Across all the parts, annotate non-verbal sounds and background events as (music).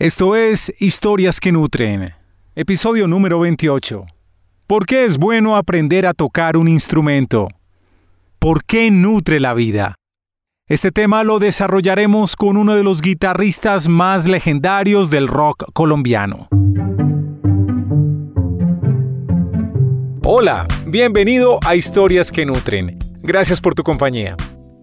Esto es Historias que Nutren, episodio número 28. ¿Por qué es bueno aprender a tocar un instrumento? ¿Por qué nutre la vida? Este tema lo desarrollaremos con uno de los guitarristas más legendarios del rock colombiano. Hola, bienvenido a Historias que Nutren. Gracias por tu compañía.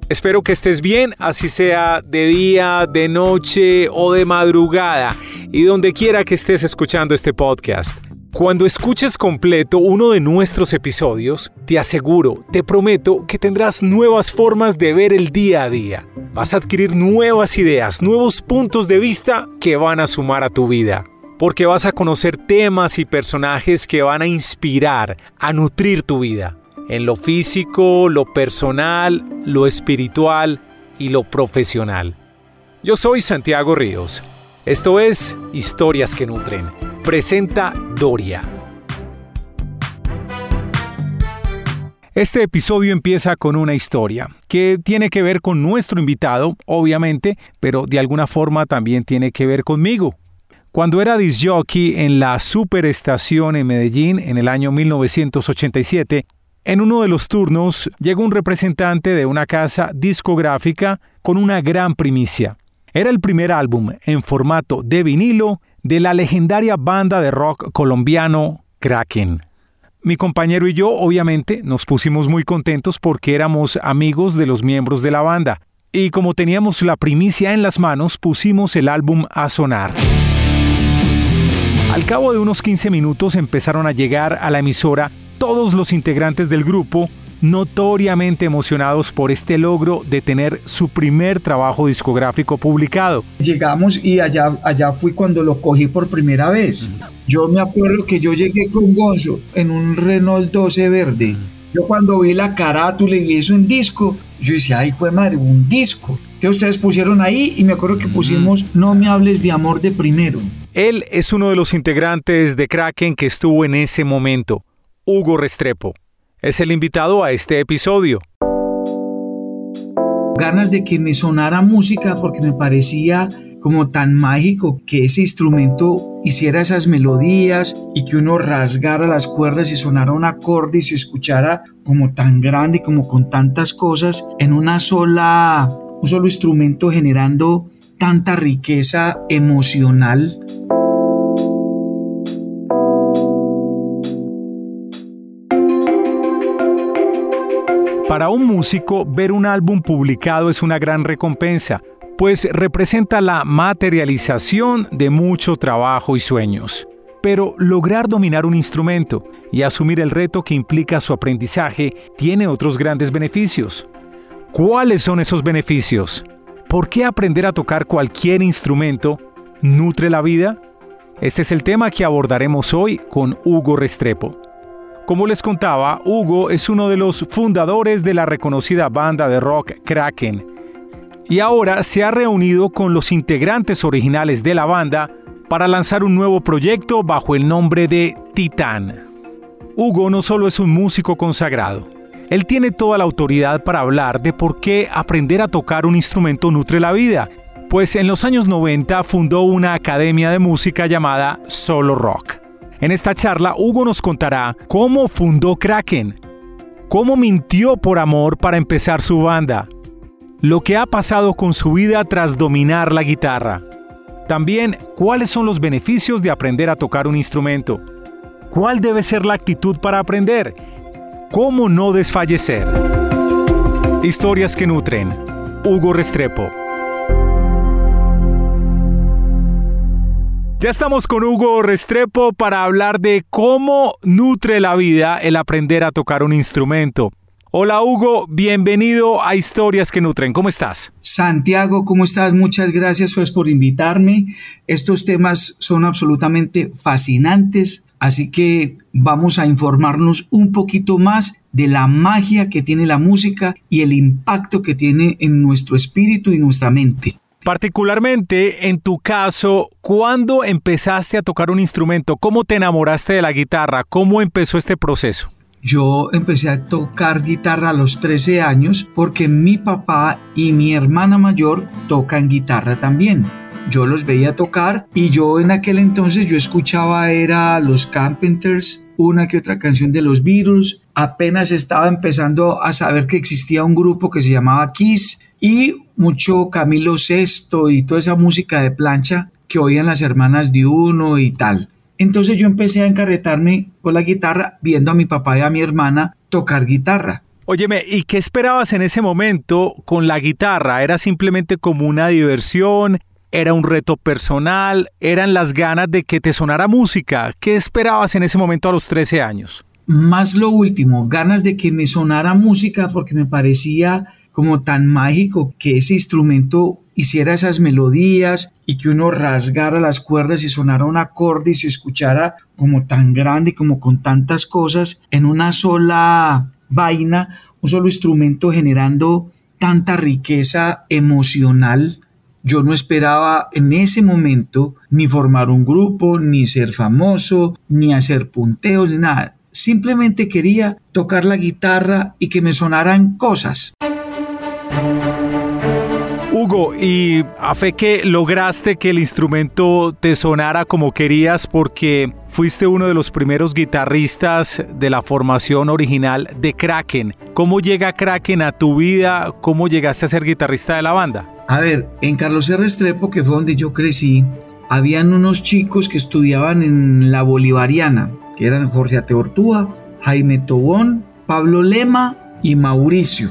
Espero que estés bien, así sea de día, de noche o de madrugada, y donde quiera que estés escuchando este podcast. Cuando escuches completo uno de nuestros episodios, te aseguro, te prometo que tendrás nuevas formas de ver el día a día. Vas a adquirir nuevas ideas, nuevos puntos de vista que van a sumar a tu vida. Porque vas a conocer temas y personajes que van a inspirar, a nutrir tu vida en lo físico, lo personal, lo espiritual y lo profesional. Yo soy Santiago Ríos. Esto es Historias que Nutren. Presenta Doria. Este episodio empieza con una historia que tiene que ver con nuestro invitado, obviamente, pero de alguna forma también tiene que ver conmigo. Cuando era disjockey en la Superestación en Medellín en el año 1987, en uno de los turnos llegó un representante de una casa discográfica con una gran primicia. Era el primer álbum en formato de vinilo de la legendaria banda de rock colombiano Kraken. Mi compañero y yo obviamente nos pusimos muy contentos porque éramos amigos de los miembros de la banda y como teníamos la primicia en las manos pusimos el álbum a sonar. Al cabo de unos 15 minutos empezaron a llegar a la emisora todos los integrantes del grupo notoriamente emocionados por este logro de tener su primer trabajo discográfico publicado. Llegamos y allá, allá fui cuando lo cogí por primera vez. Yo me acuerdo que yo llegué con Gonzo en un Renault 12 verde. Yo cuando vi la carátula y vi eso en disco, yo decía, ay, fue madre, un disco. Que ustedes pusieron ahí y me acuerdo que pusimos No me hables de amor de primero. Él es uno de los integrantes de Kraken que estuvo en ese momento. Hugo Restrepo. Es el invitado a este episodio. Ganas de que me sonara música porque me parecía como tan mágico que ese instrumento hiciera esas melodías y que uno rasgara las cuerdas y sonara un acorde y se escuchara como tan grande, como con tantas cosas en una sola, un solo instrumento generando tanta riqueza emocional. Para un músico, ver un álbum publicado es una gran recompensa, pues representa la materialización de mucho trabajo y sueños. Pero lograr dominar un instrumento y asumir el reto que implica su aprendizaje tiene otros grandes beneficios. ¿Cuáles son esos beneficios? ¿Por qué aprender a tocar cualquier instrumento nutre la vida? Este es el tema que abordaremos hoy con Hugo Restrepo. Como les contaba, Hugo es uno de los fundadores de la reconocida banda de rock Kraken. Y ahora se ha reunido con los integrantes originales de la banda para lanzar un nuevo proyecto bajo el nombre de Titán. Hugo no solo es un músico consagrado, él tiene toda la autoridad para hablar de por qué aprender a tocar un instrumento nutre la vida, pues en los años 90 fundó una academia de música llamada Solo Rock. En esta charla, Hugo nos contará cómo fundó Kraken, cómo mintió por amor para empezar su banda, lo que ha pasado con su vida tras dominar la guitarra. También, cuáles son los beneficios de aprender a tocar un instrumento. ¿Cuál debe ser la actitud para aprender? ¿Cómo no desfallecer? Historias que nutren. Hugo Restrepo. Ya estamos con Hugo Restrepo para hablar de cómo nutre la vida el aprender a tocar un instrumento. Hola Hugo, bienvenido a Historias que Nutren. ¿Cómo estás? Santiago, ¿cómo estás? Muchas gracias pues, por invitarme. Estos temas son absolutamente fascinantes, así que vamos a informarnos un poquito más de la magia que tiene la música y el impacto que tiene en nuestro espíritu y nuestra mente. Particularmente en tu caso, ¿cuándo empezaste a tocar un instrumento? ¿Cómo te enamoraste de la guitarra? ¿Cómo empezó este proceso? Yo empecé a tocar guitarra a los 13 años porque mi papá y mi hermana mayor tocan guitarra también. yo los veía tocar y yo en aquel entonces yo escuchaba era los Carpenters, una que otra canción de los Beatles, apenas estaba empezando a saber que existía un grupo que se llamaba Kiss y mucho Camilo Sesto y toda esa música de plancha que oían las hermanas de uno y tal. Entonces yo empecé a encarretarme con la guitarra viendo a mi papá y a mi hermana tocar guitarra. Óyeme, ¿y qué esperabas en ese momento con la guitarra? ¿Era simplemente como una diversión? ¿Era un reto personal? ¿Eran las ganas de que te sonara música? ¿Qué esperabas en ese momento a los 13 años? Más lo último, ganas de que me sonara música porque me parecía como tan mágico que ese instrumento hiciera esas melodías y que uno rasgara las cuerdas y sonara un acorde y se escuchara como tan grande, como con tantas cosas en una sola vaina, un solo instrumento generando tanta riqueza emocional. Yo no esperaba en ese momento ni formar un grupo, ni ser famoso, ni hacer punteos, ni nada. Simplemente quería tocar la guitarra y que me sonaran cosas. Hugo, y a fe que lograste que el instrumento te sonara como querías porque fuiste uno de los primeros guitarristas de la formación original de Kraken. ¿Cómo llega Kraken a tu vida? ¿Cómo llegaste a ser guitarrista de la banda? A ver, en Carlos R. Restrepo, que fue donde yo crecí, habían unos chicos que estudiaban en la Bolivariana, que eran Jorge Ateortúa, Jaime Tobón, Pablo Lema y Mauricio.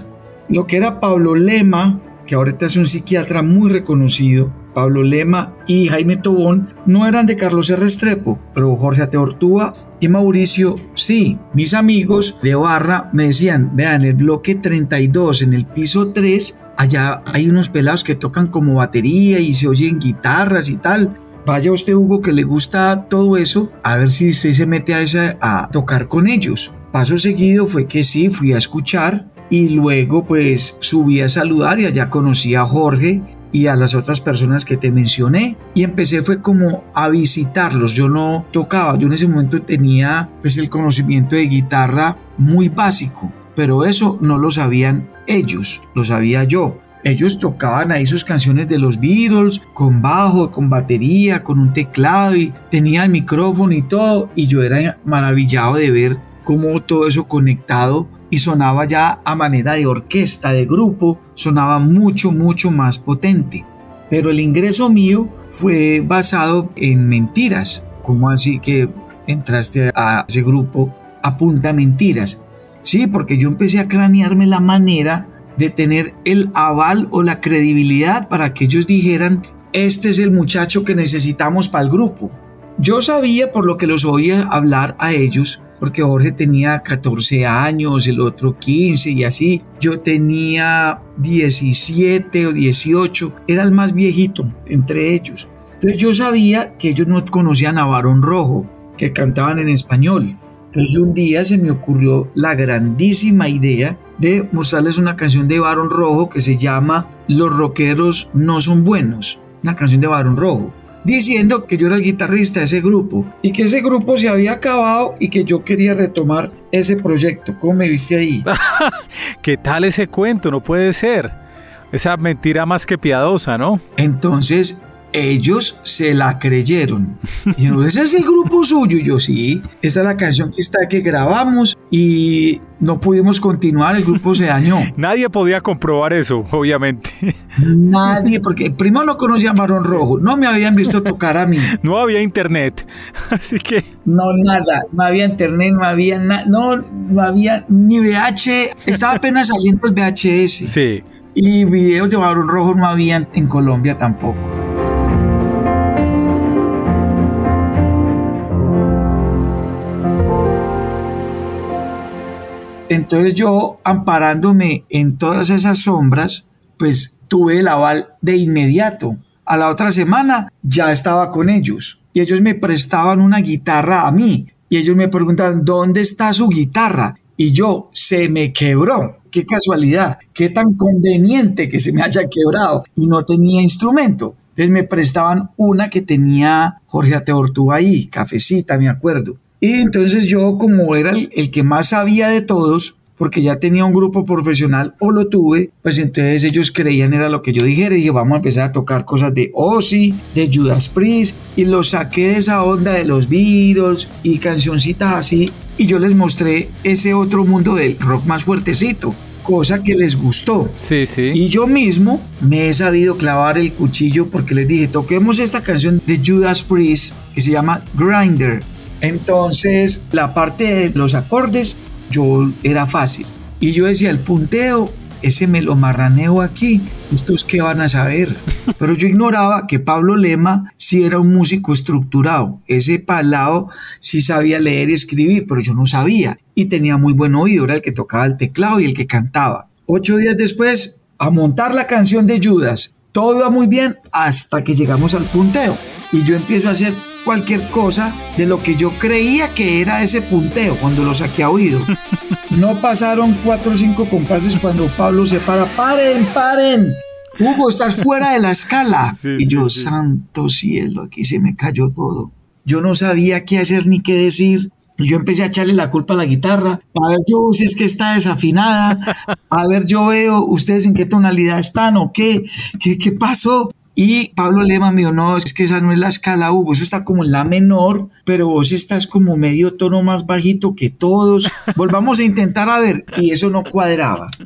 Lo que era Pablo Lema que ahorita es un psiquiatra muy reconocido, Pablo Lema y Jaime Tobón, no eran de Carlos R. Restrepo, pero Jorge Ateortúa y Mauricio sí. Mis amigos de Barra me decían, vean, el bloque 32, en el piso 3, allá hay unos pelados que tocan como batería y se oyen guitarras y tal. Vaya usted, Hugo, que le gusta todo eso, a ver si usted se mete a, esa, a tocar con ellos. Paso seguido fue que sí, fui a escuchar y luego pues subí a saludar y allá conocí a Jorge y a las otras personas que te mencioné. Y empecé fue como a visitarlos. Yo no tocaba yo en ese momento tenía pues el conocimiento de guitarra muy básico pero eso no lo sabían ellos lo sabía yo. Ellos tocaban ahí sus canciones de los Beatles con bajo, con batería, con un teclado y tenía el micrófono y todo y yo era maravillado de ver cómo todo eso conectado y sonaba ya a manera de orquesta, de grupo, sonaba mucho, mucho más potente. Pero el ingreso mío fue basado en mentiras. ¿Cómo así que entraste a ese grupo a punta mentiras? Sí, porque yo empecé a cranearme la manera de tener el aval o la credibilidad para que ellos dijeran, este es el muchacho que necesitamos para el grupo. Yo sabía por lo que los oía hablar a ellos porque Jorge tenía 14 años, el otro 15 y así. Yo tenía 17 o 18, era el más viejito entre ellos. Entonces yo sabía que ellos no conocían a Barón Rojo, que cantaban en español. Entonces un día se me ocurrió la grandísima idea de mostrarles una canción de Barón Rojo que se llama Los rockeros no son buenos, una canción de Barón Rojo diciendo que yo era el guitarrista de ese grupo y que ese grupo se había acabado y que yo quería retomar ese proyecto. ¿Cómo me viste ahí? (laughs) ¿Qué tal ese cuento? No puede ser. Esa mentira más que piadosa, ¿no? Entonces ellos se la creyeron. Y yo, ese es el grupo suyo. Y yo, sí, esta es la canción que está que grabamos y no pudimos continuar, el grupo se dañó. (laughs) Nadie podía comprobar eso, obviamente. Nadie, porque primero no conocía a Marón Rojo, no me habían visto tocar a mí. No había internet, (laughs) así que... No, nada, no había internet, no había nada, no, no había ni VH, estaba apenas saliendo el VHS. Sí. Y videos de Marón Rojo no habían en Colombia tampoco. Entonces yo, amparándome en todas esas sombras, pues tuve el aval de inmediato. A la otra semana ya estaba con ellos y ellos me prestaban una guitarra a mí y ellos me preguntaban, ¿dónde está su guitarra? Y yo, se me quebró. Qué casualidad, qué tan conveniente que se me haya quebrado y no tenía instrumento. Entonces me prestaban una que tenía Jorge Ateortúa ahí, cafecita, me acuerdo. Y entonces yo, como era el, que más sabía de todos, porque ya tenía un grupo profesional o lo tuve, pues entonces ellos creían era lo que yo dijera y dije vamos a empezar a tocar cosas de Ozzy, de Judas Priest y los saqué de esa onda de los Beatles y cancioncitas así y yo les mostré ese otro mundo del rock más fuertecito cosa que les gustó. Sí, sí. Y yo mismo me he sabido clavar el cuchillo porque les dije, toquemos esta canción de Judas Priest que se llama Grinder. Entonces, la parte de los acordes, yo era fácil. Y yo decía, el punteo, ese me lo marraneo aquí, estos que van a saber. (laughs) Pero yo ignoraba que Pablo Lema sí era un músico estructurado. Ese palado sí sabía leer y escribir, pero yo no sabía. Y tenía muy buen oído, era el que tocaba el teclado y el que cantaba. Ocho días después, a montar la canción de Judas. Todo iba muy bien hasta que llegamos al punteo. Y yo empiezo a hacer cualquier cosa de lo que yo creía que era ese punteo cuando lo saqué a oído. (laughs) No pasaron cuatro o cinco compases cuando Pablo se para. ¡Paren, paren! Hugo, estás fuera de la escala. (laughs) y yo, santo cielo, aquí se me cayó todo. Yo no sabía qué hacer ni qué decir. Yo empecé a echarle la culpa a la guitarra. A ver, yo si es que está desafinada. A ver, yo veo ustedes en qué tonalidad están o qué. ¿Qué, qué pasó? Y Pablo Lema me dijo, no, es que esa no es la escala, Hugo, eso está como en la menor, pero vos estás como medio tono más bajito que todos. Volvamos a intentar a ver, y eso no cuadraba. (laughs)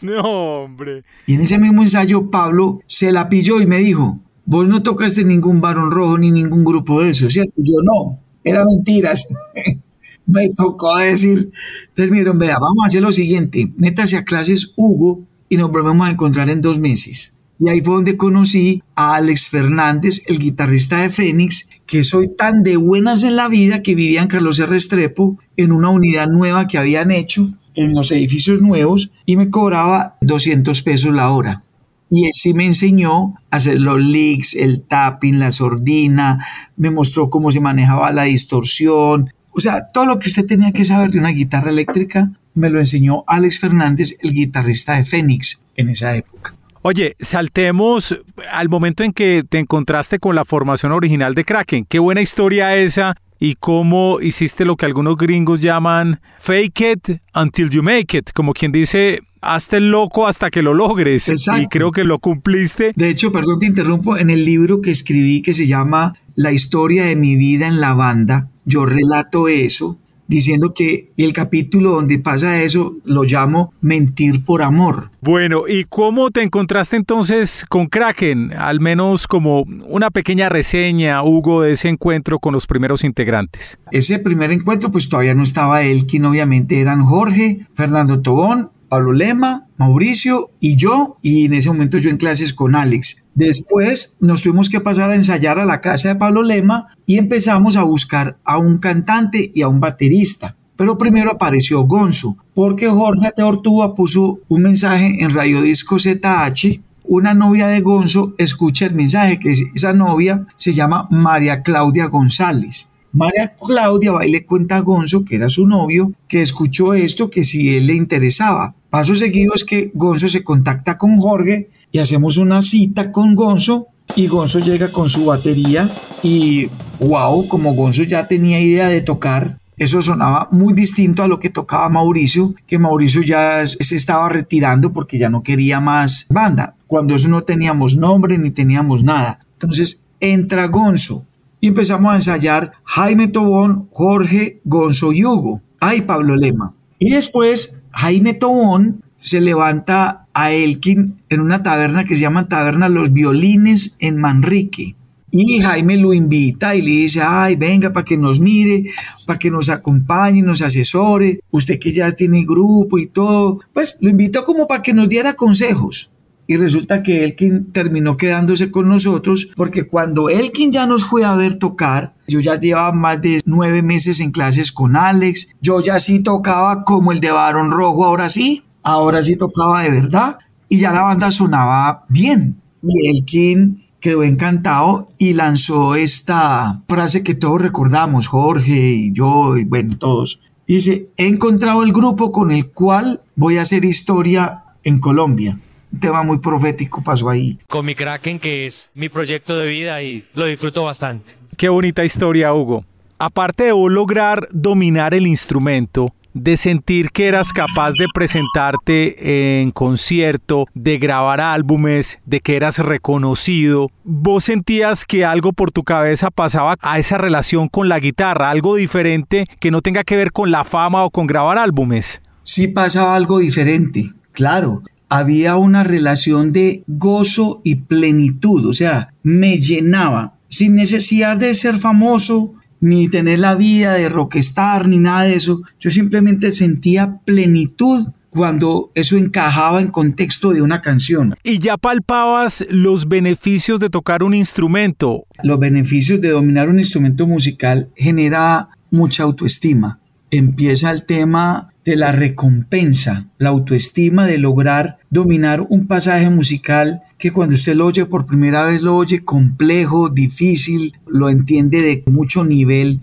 No, hombre. Y en ese mismo ensayo, Pablo se la pilló y me dijo, vos no tocaste ningún varón rojo ni ningún grupo de eso, ¿cierto? Yo no, era mentiras. (laughs) me tocó decir, entonces miren, vea, vamos a hacer lo siguiente, métase a clases Hugo y nos volvemos a encontrar en dos meses. Y ahí fue donde conocí a Alex Fernández, el guitarrista de Fénix, que soy tan de buenas en la vida que vivía en Carlos R. Restrepo en una unidad nueva que habían hecho en los edificios nuevos y me cobraba 200 pesos la hora. Y él sí me enseñó a hacer los licks, el tapping, la sordina, me mostró cómo se manejaba la distorsión. O sea, todo lo que usted tenía que saber de una guitarra eléctrica me lo enseñó Alex Fernández, el guitarrista de Fénix en esa época. Oye, saltemos al momento en que te encontraste con la formación original de Kraken. Qué buena historia esa y cómo hiciste lo que algunos gringos llaman fake it until you make it, como quien dice, hazte el loco hasta que lo logres. Y creo que lo cumpliste. De hecho, perdón, te interrumpo, en el libro que escribí que se llama La historia de mi vida en la banda, yo relato eso diciendo que el capítulo donde pasa eso lo llamo Mentir por Amor. Bueno, ¿y cómo te encontraste entonces con Kraken? Al menos como una pequeña reseña, Hugo, de ese encuentro con los primeros integrantes. Ese primer encuentro pues todavía no estaba Elkin, obviamente eran Jorge, Fernando Tobón, Pablo Lema, Mauricio y yo, y en ese momento yo en clases con Alex. Después nos tuvimos que pasar a ensayar a la casa de Pablo Lema y empezamos a buscar a un cantante y a un baterista. Pero primero apareció Gonzo, porque Jorge Teortúa puso un mensaje en Radio Disco ZH. Una novia de Gonzo escucha el mensaje, que esa novia se llama María Claudia González. María Claudia va y le cuenta a Gonzo, que era su novio, que escuchó esto, que si él le interesaba. Paso seguido es que Gonzo se contacta con Jorge y hacemos una cita con Gonzo y Gonzo llega con su batería y wow, como Gonzo ya tenía idea de tocar, eso sonaba muy distinto a lo que tocaba Mauricio, que Mauricio ya se estaba retirando porque ya no quería más banda, cuando eso no teníamos nombre ni teníamos nada. Entonces entra Gonzo y empezamos a ensayar Jaime Tobón, Jorge, Gonzo y. Ay, Pablo Lema. Y después Jaime Tobón se levanta a Elkin en una taberna que se llama Taberna Los Violines en Manrique. Y Jaime lo invita y le dice, ay, venga para que nos mire, para que nos acompañe, nos asesore, usted que ya tiene grupo y todo, pues lo invitó como para que nos diera consejos y resulta que Elkin terminó quedándose con nosotros porque cuando Elkin ya nos fue a ver tocar, yo ya llevaba más de nueve meses en clases con Alex, yo ya sí tocaba como el de Barón Rojo, ahora sí, ahora sí tocaba de verdad y ya la banda sonaba bien. Y Elkin quedó encantado y lanzó esta frase que todos recordamos, Jorge y yo y bueno, todos. Dice, he encontrado el grupo con el cual voy a hacer historia en Colombia un tema muy profético pasó ahí. Con mi Kraken, que es mi proyecto de vida y lo disfruto bastante. Qué bonita historia, Hugo. Aparte de vos lograr dominar el instrumento, de sentir que eras capaz de presentarte en concierto, de grabar álbumes, de que eras reconocido, ¿vos sentías que algo por tu cabeza pasaba a esa relación con la guitarra, algo diferente que no tenga que ver con la fama o con grabar álbumes? Sí pasaba algo diferente, claro había una relación de gozo y plenitud, o sea, me llenaba sin necesidad de ser famoso, ni tener la vida de rockstar, ni nada de eso. Yo simplemente sentía plenitud cuando eso encajaba en contexto de una canción. ¿Y ya palpabas los beneficios de tocar un instrumento? Los beneficios de dominar un instrumento musical genera mucha autoestima. Empieza el tema de la recompensa, la autoestima de lograr dominar un pasaje musical que cuando usted lo oye por primera vez lo oye complejo, difícil, lo entiende de mucho nivel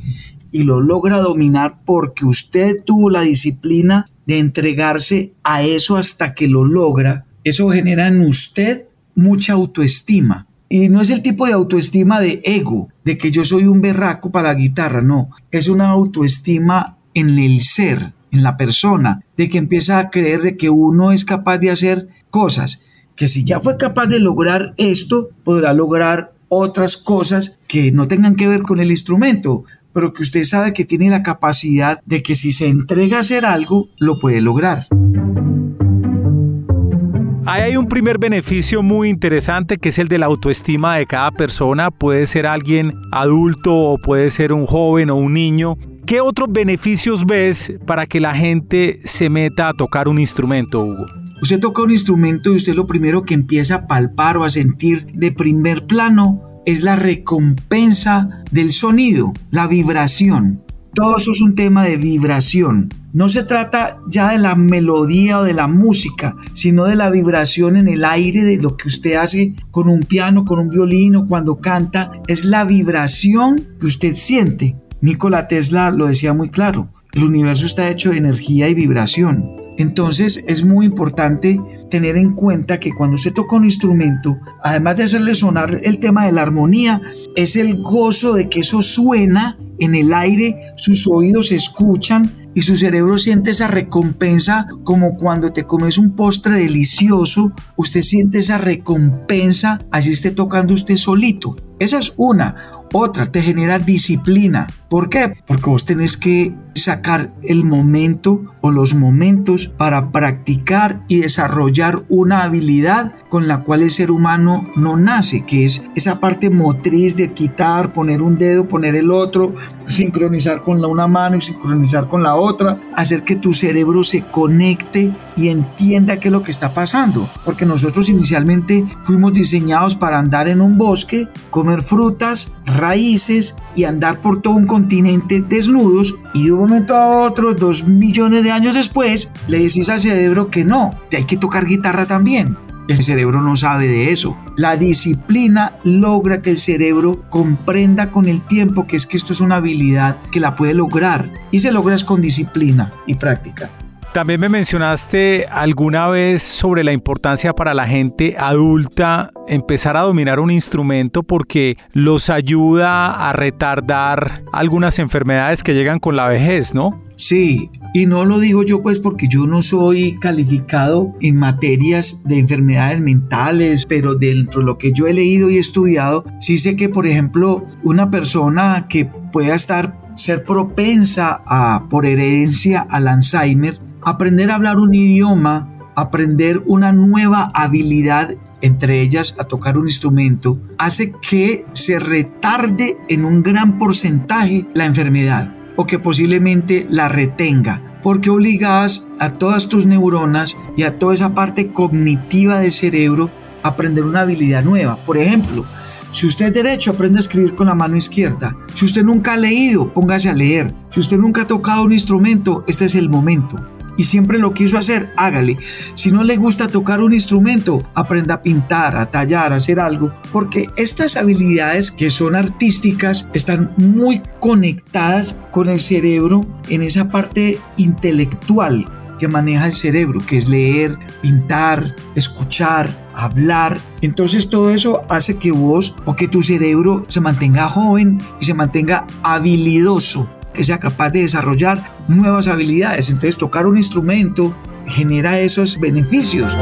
y lo logra dominar porque usted tuvo la disciplina de entregarse a eso hasta que lo logra. Eso genera en usted mucha autoestima. Y no es el tipo de autoestima de ego, de que yo soy un berraco para la guitarra, no, es una autoestima en el ser, en la persona, de que empieza a creer de que uno es capaz de hacer cosas, que si ya fue capaz de lograr esto, podrá lograr otras cosas que no tengan que ver con el instrumento, pero que usted sabe que tiene la capacidad de que si se entrega a hacer algo, lo puede lograr. Ahí hay un primer beneficio muy interesante que es el de la autoestima de cada persona. Puede ser alguien adulto o puede ser un joven o un niño ¿Qué otros beneficios ves para que la gente se meta a tocar un instrumento, Hugo? Usted toca un instrumento y usted lo primero que empieza a palpar o a sentir de primer plano es la recompensa del sonido, la vibración. Todo eso es un tema de vibración. No se trata ya de la melodía o de la música, sino de la vibración en el aire de lo que usted hace con un piano, con un violín cuando canta. Es la vibración que usted siente. Nikola Tesla lo decía muy claro, el universo está hecho de energía y vibración. Entonces es muy importante tener en cuenta que cuando usted toca un instrumento, además de hacerle sonar el tema de la armonía, es el gozo de que eso suena en el aire, sus oídos escuchan y su cerebro siente esa recompensa como cuando te comes un postre delicioso, usted siente esa recompensa así esté tocando usted solito. Esa es una. Otra, te genera disciplina. ¿Por qué? Porque vos tenés que sacar el momento o los momentos para practicar y desarrollar una habilidad con la cual el ser humano no nace, que es esa parte motriz de quitar, poner un dedo, poner el otro, sincronizar con la una mano y sincronizar con la otra, hacer que tu cerebro se conecte y entienda qué es lo que está pasando. Porque nosotros inicialmente fuimos diseñados para andar en un bosque, comer frutas, raíces y andar por todo un continente desnudos y de un momento a otro, dos millones de años después, le decís al cerebro que no, te hay que tocar guitarra también. El cerebro no sabe de eso. La disciplina logra que el cerebro comprenda con el tiempo que es que esto es una habilidad que la puede lograr y se logra con disciplina y práctica. También me mencionaste alguna vez sobre la importancia para la gente adulta empezar a dominar un instrumento porque los ayuda a retardar algunas enfermedades que llegan con la vejez, ¿no? Sí, y no lo digo yo pues porque yo no soy calificado en materias de enfermedades mentales, pero dentro de lo que yo he leído y estudiado, sí sé que por ejemplo una persona que pueda estar ser propensa a por herencia al Alzheimer aprender a hablar un idioma, aprender una nueva habilidad, entre ellas a tocar un instrumento, hace que se retarde en un gran porcentaje la enfermedad o que posiblemente la retenga, porque obligas a todas tus neuronas y a toda esa parte cognitiva del cerebro a aprender una habilidad nueva. Por ejemplo, si usted es derecho, aprende a escribir con la mano izquierda. Si usted nunca ha leído, póngase a leer. Si usted nunca ha tocado un instrumento, este es el momento y siempre lo quiso hacer, hágale. Si no le gusta tocar un instrumento, aprenda a pintar, a tallar, a hacer algo, porque estas habilidades que son artísticas están muy conectadas con el cerebro en esa parte intelectual que maneja el cerebro, que es leer, pintar, escuchar, hablar. Entonces todo eso hace que vos o que tu cerebro se mantenga joven y se mantenga habilidoso que sea capaz de desarrollar nuevas habilidades. Entonces tocar un instrumento genera esos beneficios.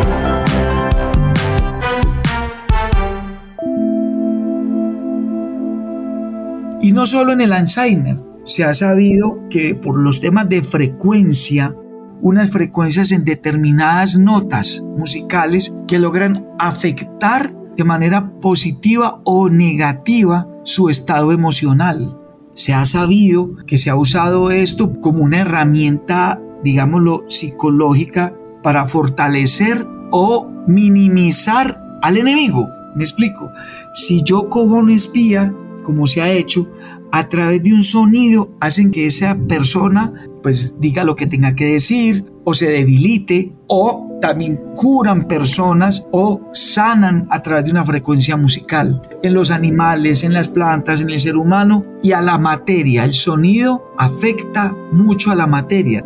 Y no solo en el Alzheimer, se ha sabido que por los temas de frecuencia, unas frecuencias en determinadas notas musicales que logran afectar de manera positiva o negativa su estado emocional. Se ha sabido que se ha usado esto como una herramienta, digámoslo, psicológica para fortalecer o minimizar al enemigo. Me explico. Si yo cojo un espía como se ha hecho, a través de un sonido hacen que esa persona pues diga lo que tenga que decir o se debilite o también curan personas o sanan a través de una frecuencia musical. En los animales, en las plantas, en el ser humano y a la materia. El sonido afecta mucho a la materia.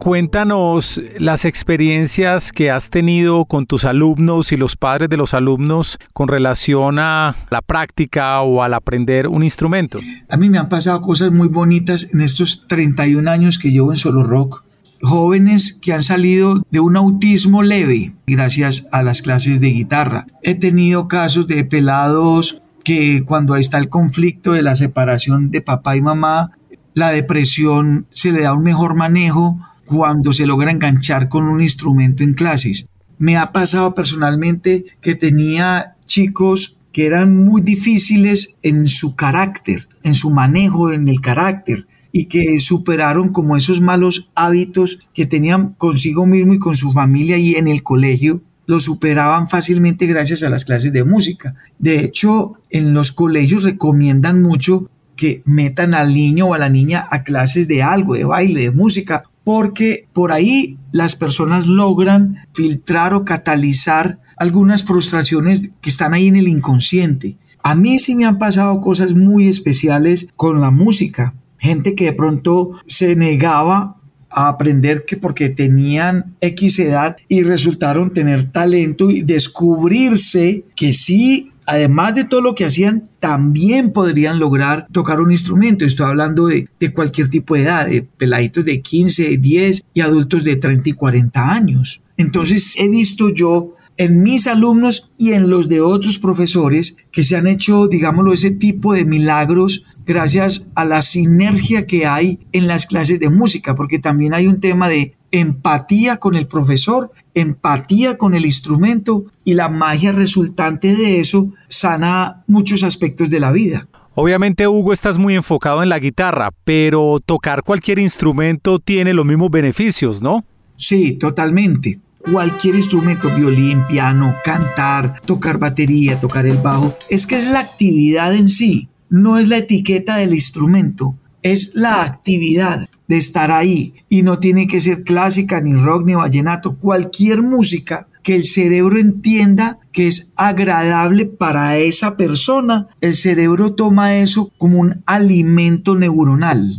Cuéntanos las experiencias que has tenido con tus alumnos y los padres de los alumnos con relación a la práctica o al aprender un instrumento. A mí me han pasado cosas muy bonitas en estos 31 años que llevo en Solo Rock. Jóvenes que han salido de un autismo leve gracias a las clases de guitarra. He tenido casos de pelados que cuando está el conflicto de la separación de papá y mamá, la depresión se le da un mejor manejo cuando se logra enganchar con un instrumento en clases. Me ha pasado personalmente que tenía chicos que eran muy difíciles en su carácter, en su manejo en el carácter y que superaron como esos malos hábitos que tenían consigo mismo y con su familia y en el colegio lo superaban fácilmente gracias a las clases de música. De hecho, en los colegios recomiendan mucho que metan al niño o a la niña a clases de algo, de baile, de música, porque por ahí las personas logran filtrar o catalizar algunas frustraciones que están ahí en el inconsciente. A mí sí me han pasado cosas muy especiales con la música. Gente que de pronto se negaba a aprender que porque tenían X edad y resultaron tener talento y descubrirse que sí además de todo lo que hacían, también podrían lograr tocar un instrumento. Estoy hablando de, cualquier tipo de edad, de peladitos de 15, 10 y adultos de 30 y 40 años. Entonces he visto yo en mis alumnos y en los de otros profesores que se han hecho, digámoslo, ese tipo de milagros gracias a la sinergia que hay en las clases de música, porque también hay un tema de empatía con el profesor, empatía con el instrumento y la magia resultante de eso sana muchos aspectos de la vida. Obviamente, Hugo, estás muy enfocado en la guitarra, pero tocar cualquier instrumento tiene los mismos beneficios, ¿no? Sí, totalmente. Cualquier instrumento, violín, piano, cantar, tocar batería, tocar el bajo, es que es la actividad en sí, no es la etiqueta del instrumento, es la actividad de estar ahí y no tiene que ser clásica ni rock ni vallenato, cualquier música que el cerebro entienda que es agradable para esa persona, el cerebro toma eso como un alimento neuronal.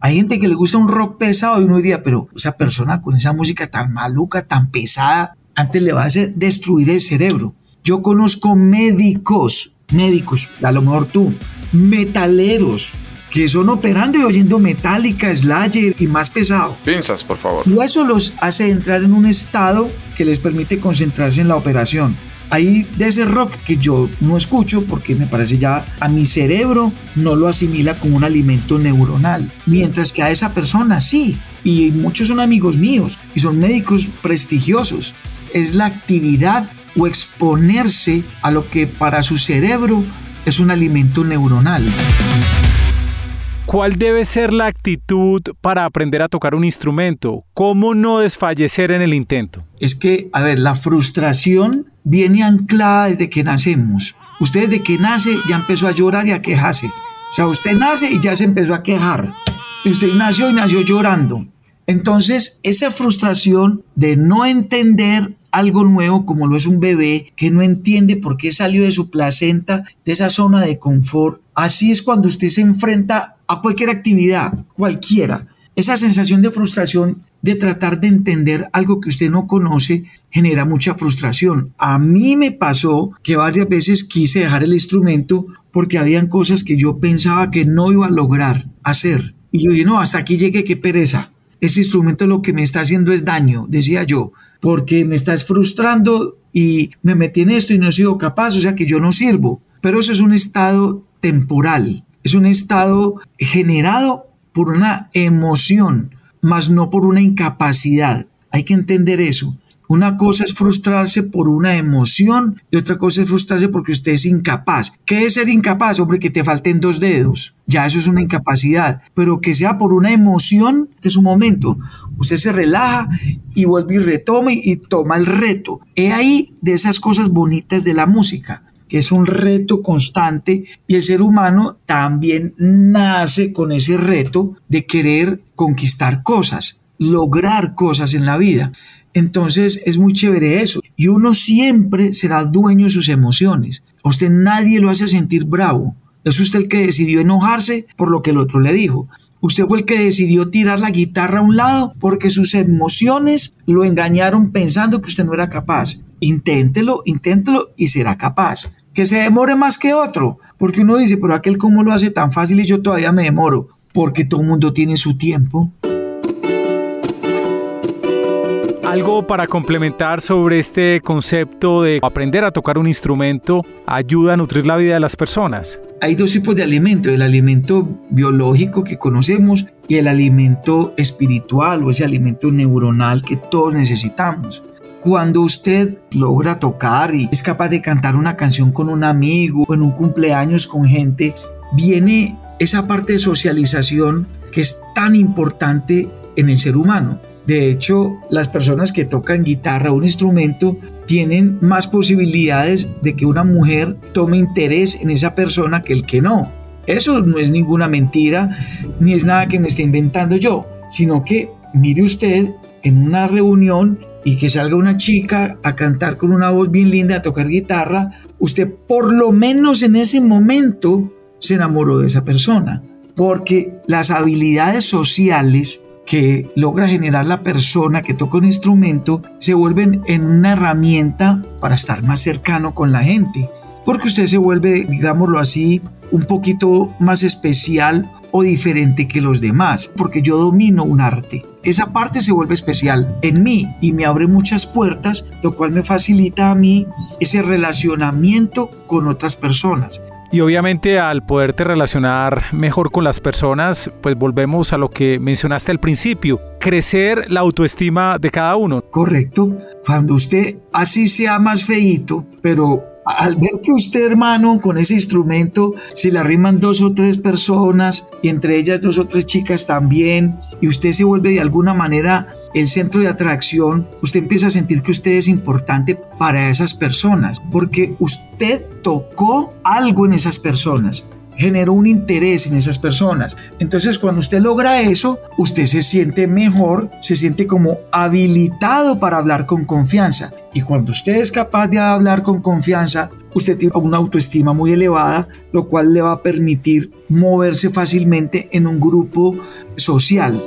Hay gente que le gusta un rock pesado y uno diría, pero esa persona con esa música tan maluca, tan pesada, antes le va a hacer destruir el cerebro. Yo conozco médicos, médicos, a lo mejor tú, metaleros, que son operando y oyendo metálica, Slayer y más pesado. Piensas, por favor. Y eso los hace entrar en un estado que les permite concentrarse en la operación. Hay de ese rock que yo no escucho porque me parece ya a mi cerebro no lo asimila como un alimento neuronal, mientras que a esa persona sí. Y muchos son amigos míos y son médicos prestigiosos. Es la actividad o exponerse a lo que para su cerebro es un alimento neuronal. ¿Cuál debe ser la actitud para aprender a tocar un instrumento? ¿Cómo no desfallecer en el intento? Es que, a ver, la frustración viene anclada desde que nacemos. Usted desde que nace ya empezó a llorar y a quejarse. O sea, usted nace y ya se empezó a quejar. Usted nació y nació llorando. Entonces, esa frustración de no entender algo nuevo como lo es un bebé que no entiende por qué salió de su placenta, de esa zona de confort, así es cuando usted se enfrenta a cualquier actividad, cualquiera. Esa sensación de frustración de tratar de entender algo que usted no conoce genera mucha frustración. A mí me pasó que varias veces quise dejar el instrumento porque habían cosas que yo pensaba que no iba a lograr hacer. Y yo dije, no, hasta aquí llegué, qué pereza. Este instrumento lo que me está haciendo es daño, decía yo, porque me estás frustrando y me metí en esto y no he sido capaz, o sea que yo no sirvo. Pero eso es un estado temporal, es un estado generado por una emoción, mas no por una incapacidad. Hay que entender eso. Una cosa es frustrarse por una emoción y otra cosa es frustrarse porque usted es incapaz. ¿Qué es ser incapaz? Hombre, que te falten dos dedos. Ya eso es una incapacidad. Pero que sea por una emoción, este es un momento. Usted se relaja y vuelve y retoma y toma el reto. He ahí de esas cosas bonitas de la música que es un reto constante y el ser humano también nace con ese reto de querer conquistar cosas, lograr cosas en la vida. Entonces es muy chévere eso. Y uno siempre será dueño de sus emociones. A usted nadie lo hace sentir bravo. Es usted el que decidió enojarse por lo que el otro le dijo. Usted fue el que decidió tirar la guitarra a un lado porque sus emociones lo engañaron pensando que usted no era capaz. Inténtelo, inténtelo y será capaz que se demore más que otro, porque uno dice, pero aquel cómo lo hace tan fácil y yo todavía me demoro, porque todo el mundo tiene su tiempo. Algo para complementar sobre este concepto de aprender a tocar un instrumento ayuda a nutrir la vida de las personas. Hay dos tipos de alimento, el alimento biológico que conocemos y el alimento espiritual o ese alimento neuronal que todos necesitamos. Cuando usted logra tocar y es capaz de cantar una canción con un amigo en un cumpleaños con gente, viene esa parte de socialización que es tan importante en el ser humano. De hecho, las personas que tocan guitarra o un instrumento tienen más posibilidades de que una mujer tome interés en esa persona que el que no. Eso no es ninguna mentira, ni es nada que me esté inventando yo, sino que mire usted en una reunión y que salga una chica a cantar con una voz bien linda, a tocar guitarra, usted por lo menos en ese momento se enamoró de esa persona. Porque las habilidades sociales que logra generar la persona que toca un instrumento se vuelven en una herramienta para estar más cercano con la gente. Porque usted se vuelve, digámoslo así, un poquito más especial o diferente que los demás, porque yo domino un arte. Esa parte se vuelve especial en mí y me abre muchas puertas, lo cual me facilita a mí ese relacionamiento con otras personas. Y obviamente al poderte relacionar mejor con las personas, pues volvemos a lo que mencionaste al principio, crecer la autoestima de cada uno. Correcto. Cuando usted así sea más feito, pero al ver que usted, hermano, con ese instrumento, si le arriman dos o tres personas y entre ellas dos o tres chicas también, y usted se vuelve de alguna manera el centro de atracción, usted empieza a sentir que usted es importante para esas personas, porque usted tocó algo en esas personas generó un interés en esas personas. Entonces cuando usted logra eso, usted se siente mejor, se siente como habilitado para hablar con confianza. Y cuando usted es capaz de hablar con confianza, usted tiene una autoestima muy elevada, lo cual le va a permitir moverse fácilmente en un grupo social.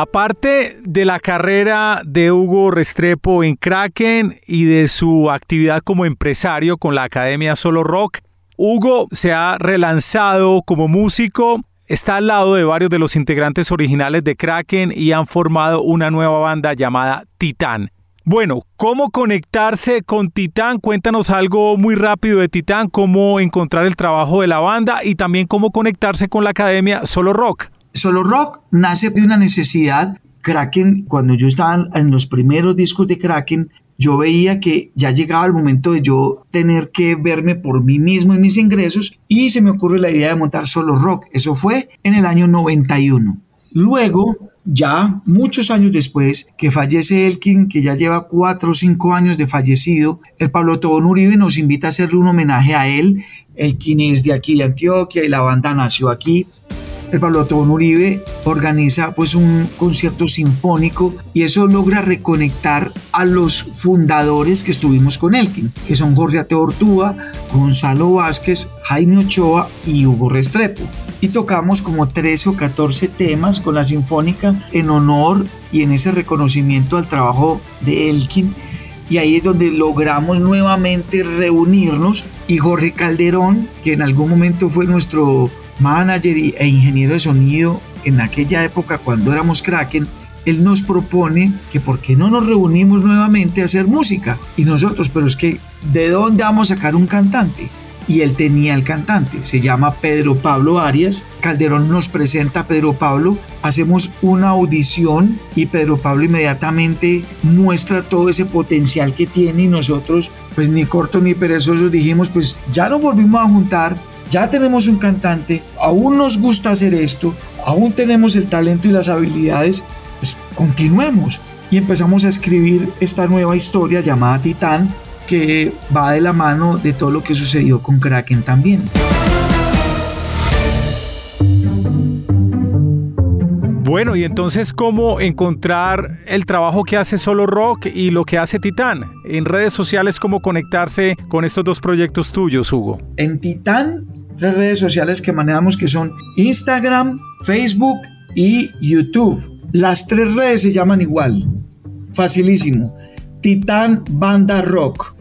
Aparte de la carrera de Hugo Restrepo en Kraken y de su actividad como empresario con la Academia Solo Rock, Hugo se ha relanzado como músico, está al lado de varios de los integrantes originales de Kraken y han formado una nueva banda llamada Titán. Bueno, ¿cómo conectarse con Titán? Cuéntanos algo muy rápido de Titán, cómo encontrar el trabajo de la banda y también cómo conectarse con la Academia Solo Rock. Solo Rock nace de una necesidad. Kraken, cuando yo estaba en los primeros discos de Kraken, yo veía que ya llegaba el momento de yo tener que verme por mí mismo y mis ingresos y se me ocurre la idea de montar Solo Rock. Eso fue en el año 91. Luego, ya muchos años después que fallece Elkin, que ya lleva cuatro o cinco años de fallecido, el Pablo Tobón Uribe nos invita a hacerle un homenaje a él. Elkin es de aquí de Antioquia y la banda nació aquí el Pablo Tobón Uribe organiza pues un concierto sinfónico y eso logra reconectar a los fundadores que estuvimos con Elkin, que son Jorge Ateo Ortúa, Gonzalo Vázquez, Jaime Ochoa y Hugo Restrepo. y tocamos como 13 o 14 temas con la Sinfónica en honor y en ese reconocimiento al trabajo de Elkin. Y ahí es donde logramos nuevamente reunirnos y Jorge Calderón, que en algún momento fue nuestro manager e ingeniero de sonido en aquella época cuando éramos Kraken, él nos propone que por qué no nos reunimos nuevamente a hacer música. Y nosotros, pero es que, ¿de dónde vamos a sacar un cantante? y él tenía el cantante, se llama Pedro Pablo Arias. Calderón nos presenta a Pedro Pablo, hacemos una audición y Pedro Pablo inmediatamente muestra todo ese potencial que tiene y nosotros, pues ni corto ni perezosos, dijimos, pues ya nos volvimos a juntar, ya tenemos un cantante, aún nos gusta hacer esto, aún tenemos el talento y las habilidades, pues continuemos. Y empezamos a escribir esta nueva historia llamada Titán, que va de la mano de todo lo que sucedió con Kraken también. Bueno, y entonces, ¿cómo encontrar el trabajo que hace Solo Rock y lo que hace Titán? En redes sociales, ¿cómo conectarse con estos dos proyectos tuyos, Hugo? En Titán, tres redes sociales que manejamos que son Instagram, Facebook y YouTube. Las tres redes se llaman igual. Facilísimo. Titán Banda Rock.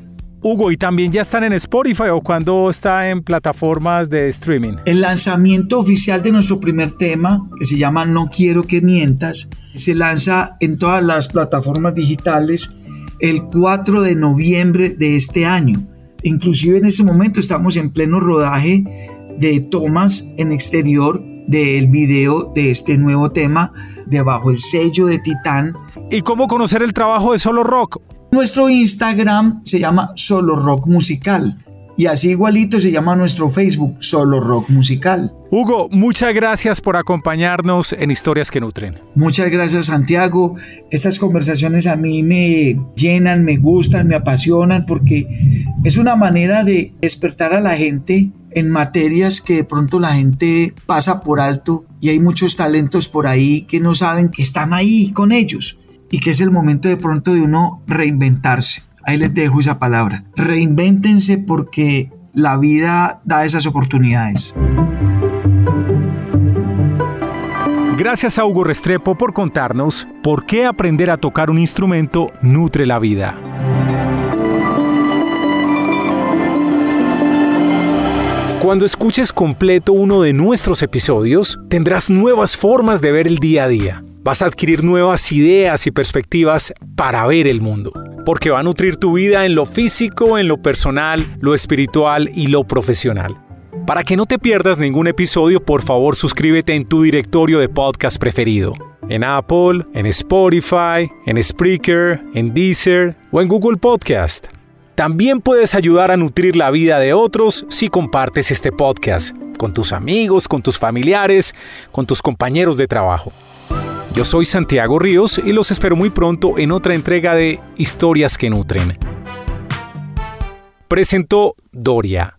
Hugo, ¿y también ya están en Spotify o cuando está en plataformas de streaming? El lanzamiento oficial de nuestro primer tema, que se llama No quiero que mientas, se lanza en todas las plataformas digitales el 4 de noviembre de este año. Inclusive en este momento estamos en pleno rodaje de tomas en exterior del video de este nuevo tema debajo el sello de Titán. ¿Y cómo conocer el trabajo de Solo Rock? Nuestro Instagram se llama Solo Rock Musical. Y así igualito se llama nuestro Facebook, Solo Rock Musical. Hugo, muchas gracias por acompañarnos en Historias que Nutren. Muchas gracias, Santiago. Estas conversaciones a mí me llenan, me gustan, me apasionan, porque es una manera de despertar a la gente en materias que de pronto la gente pasa por alto y hay muchos talentos por ahí que no saben que están ahí con ellos y que es el momento de pronto de uno reinventarse. Ahí les dejo esa palabra. Reinvéntense porque la vida da esas oportunidades. Gracias a Hugo Restrepo por contarnos por qué aprender a tocar un instrumento nutre la vida. Cuando escuches completo uno de nuestros episodios, tendrás nuevas formas de ver el día a día vas a adquirir nuevas ideas y perspectivas para ver el mundo, porque va a nutrir tu vida en lo físico, en lo personal, lo espiritual y lo profesional. Para que no te pierdas ningún episodio, por favor suscríbete en tu directorio de podcast preferido. En Apple, en Spotify, en Spreaker, en Deezer o en Google Podcast. También puedes ayudar a nutrir la vida de otros si compartes este podcast con tus amigos, con tus familiares, con tus compañeros de trabajo. Yo soy Santiago Ríos y los espero muy pronto en otra entrega de Historias que Nutren. Presentó Doria